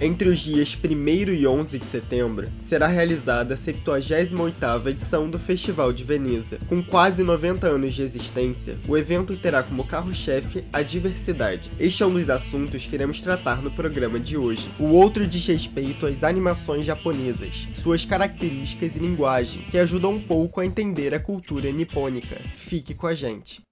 Entre os dias 1 e 11 de setembro, será realizada a 78ª edição do Festival de Veneza. Com quase 90 anos de existência, o evento terá como carro-chefe a diversidade. Este é um dos assuntos que iremos tratar no programa de hoje. O outro diz respeito às animações japonesas, suas características e linguagem, que ajudam um pouco a entender a cultura nipônica. Fique com a gente.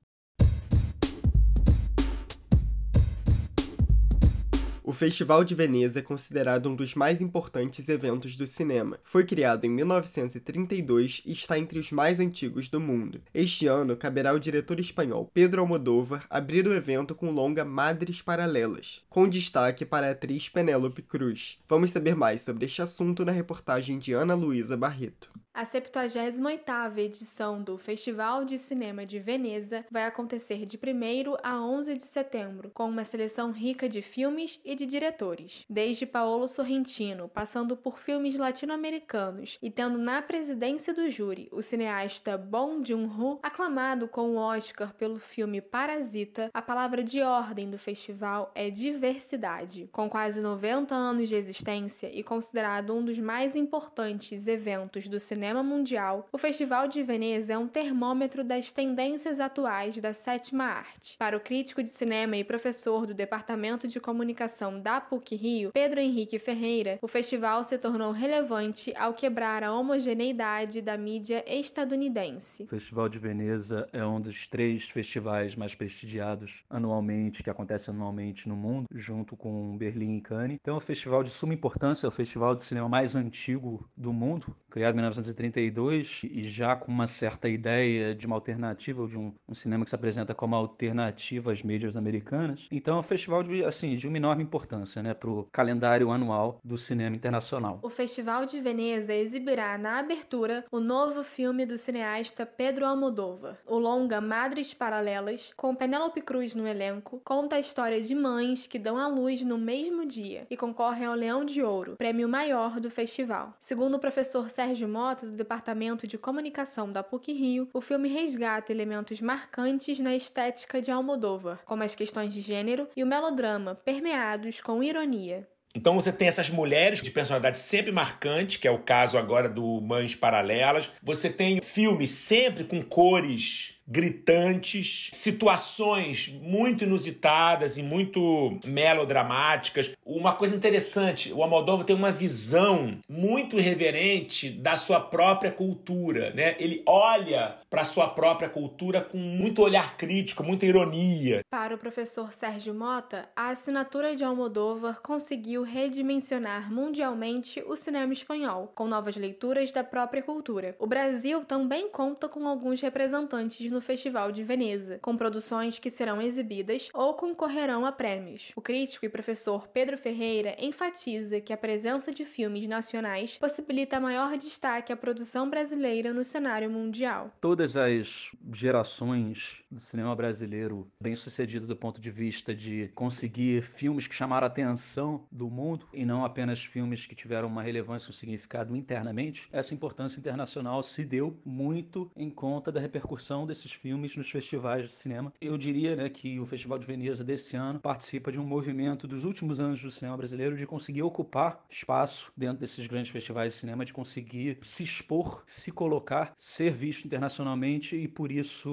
O Festival de Veneza é considerado um dos mais importantes eventos do cinema. Foi criado em 1932 e está entre os mais antigos do mundo. Este ano, caberá ao diretor espanhol Pedro Almodóvar abrir o evento com longa Madres Paralelas, com destaque para a atriz Penélope Cruz. Vamos saber mais sobre este assunto na reportagem de Ana Luísa Barreto. A 78ª edição do Festival de Cinema de Veneza vai acontecer de 1 a 11 de setembro, com uma seleção rica de filmes e de diretores, desde Paolo Sorrentino, passando por filmes latino-americanos e tendo na presidência do júri o cineasta Bong Joon-ho, aclamado com o Oscar pelo filme Parasita, a palavra de ordem do festival é diversidade. Com quase 90 anos de existência e considerado um dos mais importantes eventos do cinema cinema mundial, o Festival de Veneza é um termômetro das tendências atuais da sétima arte. Para o crítico de cinema e professor do Departamento de Comunicação da PUC-Rio, Pedro Henrique Ferreira, o festival se tornou relevante ao quebrar a homogeneidade da mídia estadunidense. O Festival de Veneza é um dos três festivais mais prestigiados anualmente, que acontece anualmente no mundo, junto com Berlim e Cannes. Então é um festival de suma importância, é o festival de cinema mais antigo do mundo, criado em 1900 1932 e já com uma certa ideia de uma alternativa, de um, um, cinema que se apresenta como alternativa às mídias americanas. Então é um festival de, assim, de uma enorme importância né, para o calendário anual do cinema internacional. O Festival de Veneza exibirá na abertura o novo filme do cineasta Pedro Almodóvar. O longa Madres Paralelas, com Penélope Cruz no elenco, conta a história de mães que dão à luz no mesmo dia e concorrem ao Leão de Ouro, prêmio maior do festival. Segundo o professor Sérgio Mota, do Departamento de Comunicação da PUC-Rio, o filme resgata elementos marcantes na estética de Almodóvar, como as questões de gênero e o melodrama, permeados com ironia. Então você tem essas mulheres de personalidade sempre marcante, que é o caso agora do Mães Paralelas. Você tem filmes sempre com cores gritantes, situações muito inusitadas e muito melodramáticas. Uma coisa interessante, o Almodóvar tem uma visão muito irreverente da sua própria cultura, né? Ele olha para sua própria cultura com muito olhar crítico, muita ironia. Para o professor Sérgio Mota, a assinatura de Almodóvar conseguiu redimensionar mundialmente o cinema espanhol, com novas leituras da própria cultura. O Brasil também conta com alguns representantes no Festival de Veneza, com produções que serão exibidas ou concorrerão a prêmios. O crítico e professor Pedro Ferreira enfatiza que a presença de filmes nacionais possibilita maior destaque à produção brasileira no cenário mundial. Todas as gerações do cinema brasileiro, bem sucedido do ponto de vista de conseguir filmes que chamaram a atenção do mundo e não apenas filmes que tiveram uma relevância um significado internamente, essa importância internacional se deu muito em conta da repercussão desses desses filmes nos festivais de cinema. Eu diria né, que o Festival de Veneza desse ano participa de um movimento dos últimos anos do cinema brasileiro de conseguir ocupar espaço dentro desses grandes festivais de cinema, de conseguir se expor, se colocar, ser visto internacionalmente e por isso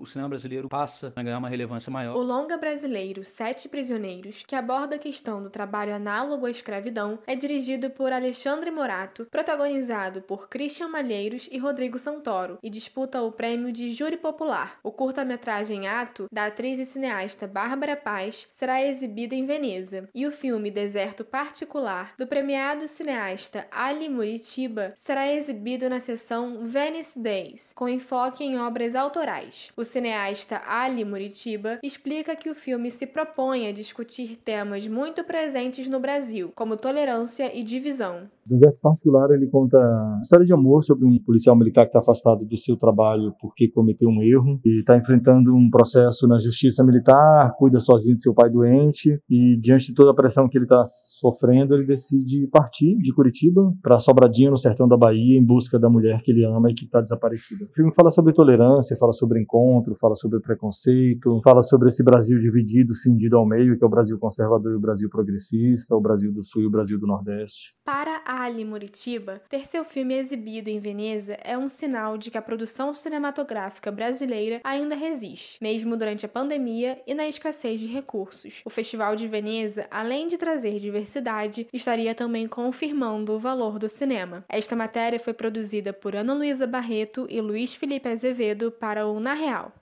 o cinema brasileiro passa a ganhar uma relevância maior. O longa brasileiro Sete Prisioneiros, que aborda a questão do trabalho análogo à escravidão, é dirigido por Alexandre Morato, protagonizado por Christian Malheiros e Rodrigo Santoro e disputa o prêmio de Júri popular. O curta-metragem Ato, da atriz e cineasta Bárbara Paz, será exibido em Veneza, e o filme Deserto Particular, do premiado cineasta Ali Muritiba, será exibido na sessão Venice Days, com enfoque em obras autorais. O cineasta Ali Muritiba explica que o filme se propõe a discutir temas muito presentes no Brasil, como tolerância e divisão. Deserto Particular ele conta história de amor sobre um policial militar que está afastado do seu trabalho porque cometeu um erro e está enfrentando um processo na justiça militar, cuida sozinho de seu pai doente e diante de toda a pressão que ele está sofrendo, ele decide partir de Curitiba para Sobradinho, no sertão da Bahia, em busca da mulher que ele ama e que está desaparecida. O filme fala sobre tolerância, fala sobre encontro, fala sobre preconceito, fala sobre esse Brasil dividido, cindido ao meio, que é o Brasil conservador e o Brasil progressista, o Brasil do Sul e o Brasil do Nordeste. Para Ali Muritiba, ter seu filme exibido em Veneza é um sinal de que a produção cinematográfica brasileira ainda resiste, mesmo durante a pandemia e na escassez de recursos. O Festival de Veneza, além de trazer diversidade, estaria também confirmando o valor do cinema. Esta matéria foi produzida por Ana Luísa Barreto e Luiz Felipe Azevedo para o Na Real.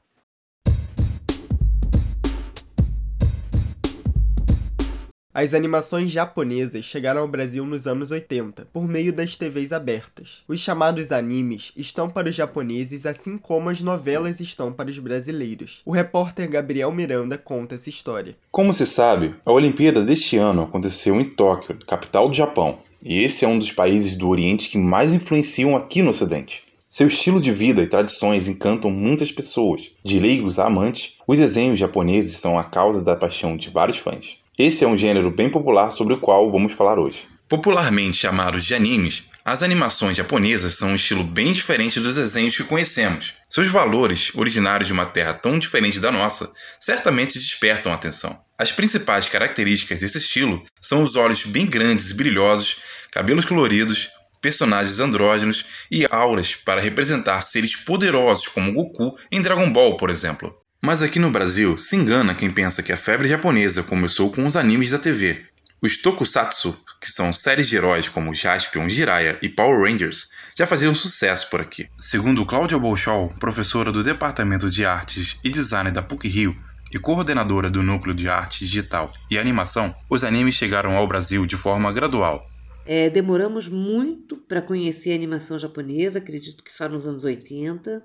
As animações japonesas chegaram ao Brasil nos anos 80, por meio das TVs abertas. Os chamados animes estão para os japoneses assim como as novelas estão para os brasileiros. O repórter Gabriel Miranda conta essa história. Como se sabe, a Olimpíada deste ano aconteceu em Tóquio, capital do Japão, e esse é um dos países do Oriente que mais influenciam aqui no Ocidente. Seu estilo de vida e tradições encantam muitas pessoas. De leigos a amantes, os desenhos japoneses são a causa da paixão de vários fãs. Esse é um gênero bem popular sobre o qual vamos falar hoje. Popularmente chamados de animes, as animações japonesas são um estilo bem diferente dos desenhos que conhecemos. Seus valores, originários de uma terra tão diferente da nossa, certamente despertam atenção. As principais características desse estilo são os olhos bem grandes e brilhosos, cabelos coloridos, personagens andrógenos e auras para representar seres poderosos como Goku em Dragon Ball, por exemplo. Mas aqui no Brasil, se engana quem pensa que a febre japonesa começou com os animes da TV. Os tokusatsu, que são séries de heróis como Jaspion, Jiraiya e Power Rangers, já faziam sucesso por aqui. Segundo Cláudia Bolshol, professora do Departamento de Artes e Design da PUC-Rio e coordenadora do Núcleo de Arte Digital e Animação, os animes chegaram ao Brasil de forma gradual. É, demoramos muito para conhecer a animação japonesa, acredito que só nos anos 80,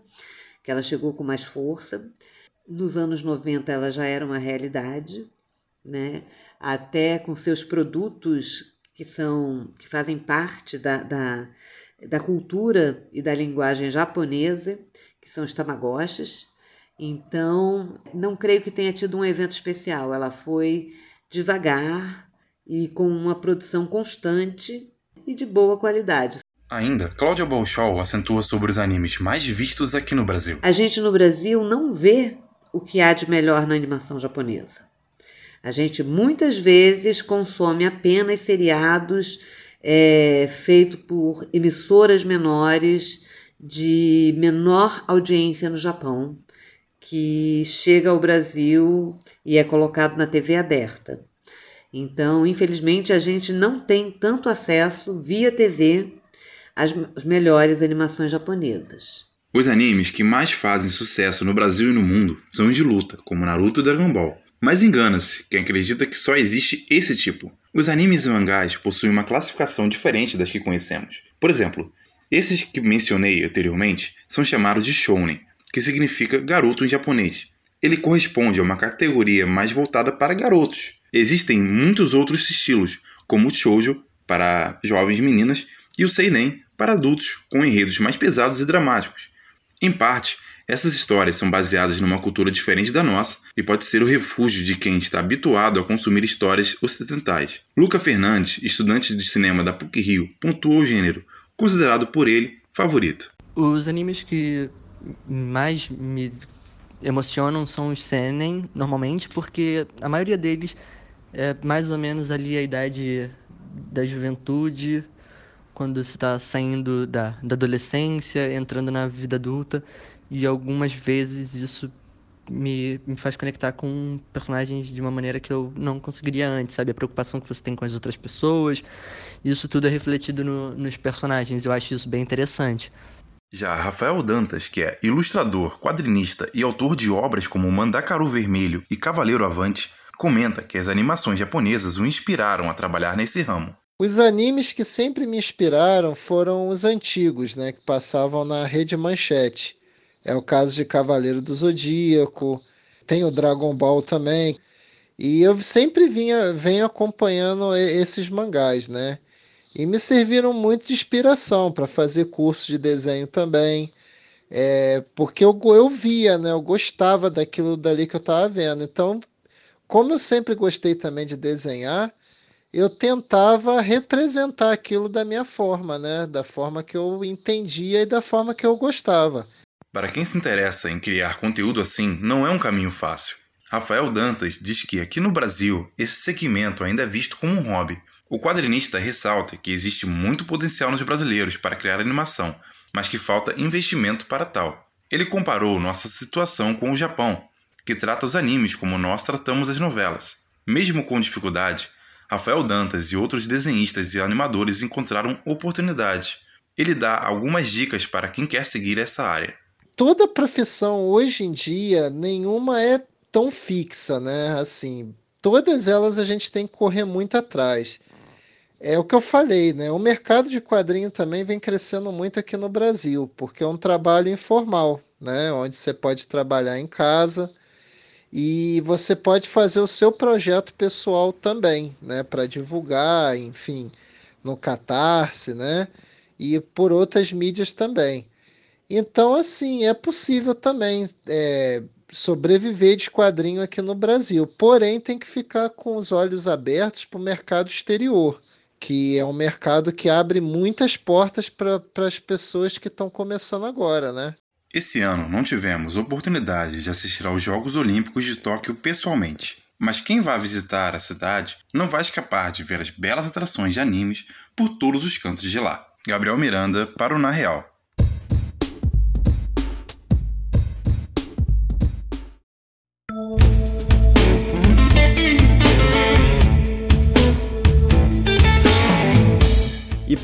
que ela chegou com mais força. Nos anos 90 ela já era uma realidade, né? até com seus produtos que são que fazem parte da, da, da cultura e da linguagem japonesa, que são os tamagotchis. Então, não creio que tenha tido um evento especial. Ela foi devagar e com uma produção constante e de boa qualidade. Ainda, Cláudia Bolshol acentua sobre os animes mais vistos aqui no Brasil. A gente no Brasil não vê o que há de melhor na animação japonesa. A gente muitas vezes consome apenas seriados é, feitos por emissoras menores de menor audiência no Japão, que chega ao Brasil e é colocado na TV aberta. Então, infelizmente, a gente não tem tanto acesso via TV às melhores animações japonesas. Os animes que mais fazem sucesso no Brasil e no mundo são os de luta, como Naruto e Dragon Ball. Mas engana-se quem acredita que só existe esse tipo. Os animes e mangás possuem uma classificação diferente das que conhecemos. Por exemplo, esses que mencionei anteriormente são chamados de shounen, que significa garoto em japonês. Ele corresponde a uma categoria mais voltada para garotos. Existem muitos outros estilos, como o shoujo para jovens meninas e o seinen para adultos, com enredos mais pesados e dramáticos. Em parte, essas histórias são baseadas numa cultura diferente da nossa e pode ser o refúgio de quem está habituado a consumir histórias ocidentais. Luca Fernandes, estudante de cinema da PUC-Rio, pontuou o gênero, considerado por ele favorito. Os animes que mais me emocionam são os seinen, normalmente, porque a maioria deles é mais ou menos ali a idade da juventude, quando você está saindo da, da adolescência, entrando na vida adulta, e algumas vezes isso me, me faz conectar com personagens de uma maneira que eu não conseguiria antes, sabe? A preocupação que você tem com as outras pessoas, isso tudo é refletido no, nos personagens, eu acho isso bem interessante. Já Rafael Dantas, que é ilustrador, quadrinista e autor de obras como Mandacaru Vermelho e Cavaleiro Avante, comenta que as animações japonesas o inspiraram a trabalhar nesse ramo. Os animes que sempre me inspiraram foram os antigos, né, que passavam na Rede Manchete. É o caso de Cavaleiro do Zodíaco, tem o Dragon Ball também. E eu sempre vinha venho acompanhando esses mangás, né? e me serviram muito de inspiração para fazer curso de desenho também. É, porque eu, eu via, né? Eu gostava daquilo dali que eu estava vendo. Então, como eu sempre gostei também de desenhar, eu tentava representar aquilo da minha forma, né? Da forma que eu entendia e da forma que eu gostava. Para quem se interessa em criar conteúdo assim, não é um caminho fácil. Rafael Dantas diz que aqui no Brasil esse segmento ainda é visto como um hobby. O quadrinista ressalta que existe muito potencial nos brasileiros para criar animação, mas que falta investimento para tal. Ele comparou nossa situação com o Japão, que trata os animes como nós tratamos as novelas. Mesmo com dificuldade, Rafael Dantas e outros desenhistas e animadores encontraram oportunidade. Ele dá algumas dicas para quem quer seguir essa área. Toda profissão hoje em dia, nenhuma é tão fixa, né? Assim, todas elas a gente tem que correr muito atrás. É o que eu falei, né? O mercado de quadrinho também vem crescendo muito aqui no Brasil, porque é um trabalho informal, né? Onde você pode trabalhar em casa e você pode fazer o seu projeto pessoal também, né? Para divulgar, enfim, no Catarse, né? E por outras mídias também. Então, assim, é possível também é, sobreviver de quadrinho aqui no Brasil. Porém, tem que ficar com os olhos abertos para o mercado exterior que é um mercado que abre muitas portas para as pessoas que estão começando agora, né? Esse ano não tivemos oportunidade de assistir aos Jogos Olímpicos de Tóquio pessoalmente, mas quem vai visitar a cidade não vai escapar de ver as belas atrações de animes por todos os cantos de lá. Gabriel Miranda para o Na Real.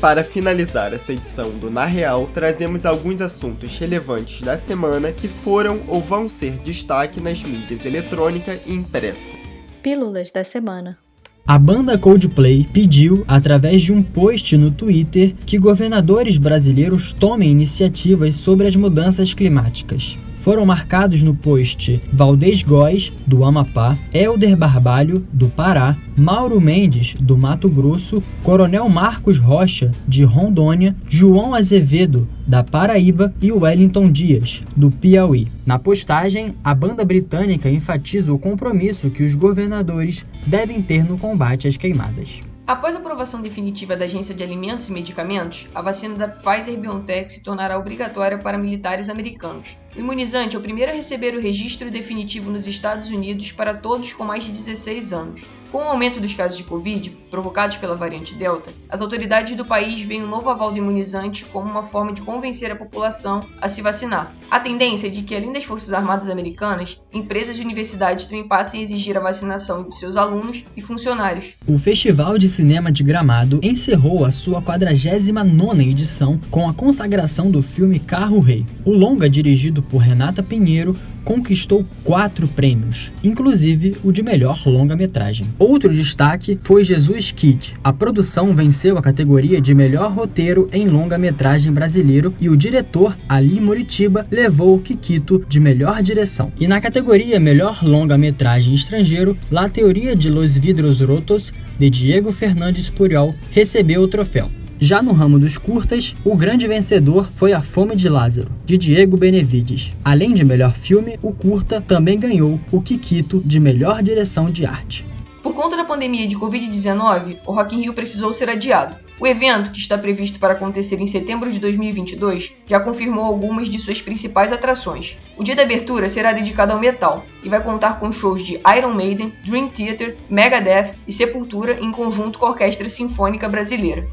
Para finalizar essa edição do Na Real, trazemos alguns assuntos relevantes da semana que foram ou vão ser destaque nas mídias eletrônica e impressa. Pílulas da semana. A banda Coldplay pediu, através de um post no Twitter, que governadores brasileiros tomem iniciativas sobre as mudanças climáticas foram marcados no post Valdez Góes, do Amapá, Helder Barbalho, do Pará, Mauro Mendes, do Mato Grosso, Coronel Marcos Rocha, de Rondônia, João Azevedo, da Paraíba e Wellington Dias, do Piauí. Na postagem, a banda britânica enfatiza o compromisso que os governadores devem ter no combate às queimadas. Após a aprovação definitiva da Agência de Alimentos e Medicamentos, a vacina da Pfizer-BioNTech se tornará obrigatória para militares americanos. O imunizante é o primeiro a receber o registro definitivo nos Estados Unidos para todos com mais de 16 anos. Com o aumento dos casos de Covid, provocados pela variante Delta, as autoridades do país veem um novo aval do imunizante como uma forma de convencer a população a se vacinar. A tendência é de que, além das Forças Armadas Americanas, empresas e universidades também passem a exigir a vacinação de seus alunos e funcionários. O Festival de Cinema de Gramado encerrou a sua 49ª edição com a consagração do filme Carro Rei. O longa, dirigido por Renata Pinheiro, conquistou quatro prêmios, inclusive o de melhor longa-metragem. Outro destaque foi Jesus Kid. A produção venceu a categoria de melhor roteiro em longa-metragem brasileiro e o diretor Ali Moritiba levou o Kikito de melhor direção. E na categoria melhor longa-metragem estrangeiro, La Teoria de los Vidros Rotos de Diego Fernandes Puriol recebeu o troféu. Já no ramo dos curtas, o grande vencedor foi A Fome de Lázaro, de Diego Benevides. Além de melhor filme, o curta também ganhou o Kikito de melhor direção de arte. Por conta da pandemia de Covid-19, o Rock in Rio precisou ser adiado. O evento, que está previsto para acontecer em setembro de 2022, já confirmou algumas de suas principais atrações. O dia da abertura será dedicado ao metal e vai contar com shows de Iron Maiden, Dream Theater, Megadeth e Sepultura em conjunto com a Orquestra Sinfônica Brasileira.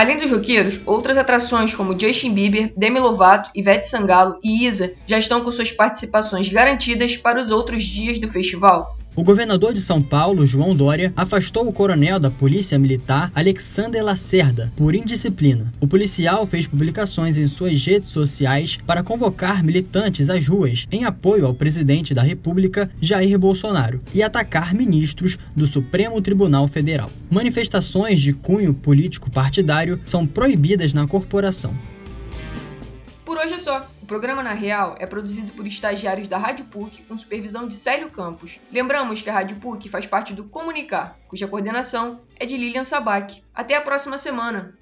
Além dos roqueiros, outras atrações como Justin Bieber, Demi Lovato, Ivete Sangalo e Isa já estão com suas participações garantidas para os outros dias do festival. O governador de São Paulo, João Dória, afastou o coronel da Polícia Militar, Alexander Lacerda, por indisciplina. O policial fez publicações em suas redes sociais para convocar militantes às ruas em apoio ao presidente da República, Jair Bolsonaro, e atacar ministros do Supremo Tribunal Federal. Manifestações de cunho político partidário são proibidas na corporação. Por hoje é só programa Na Real é produzido por estagiários da Rádio PUC com supervisão de Célio Campos. Lembramos que a Rádio PUC faz parte do Comunicar, cuja coordenação é de Lilian Sabac. Até a próxima semana!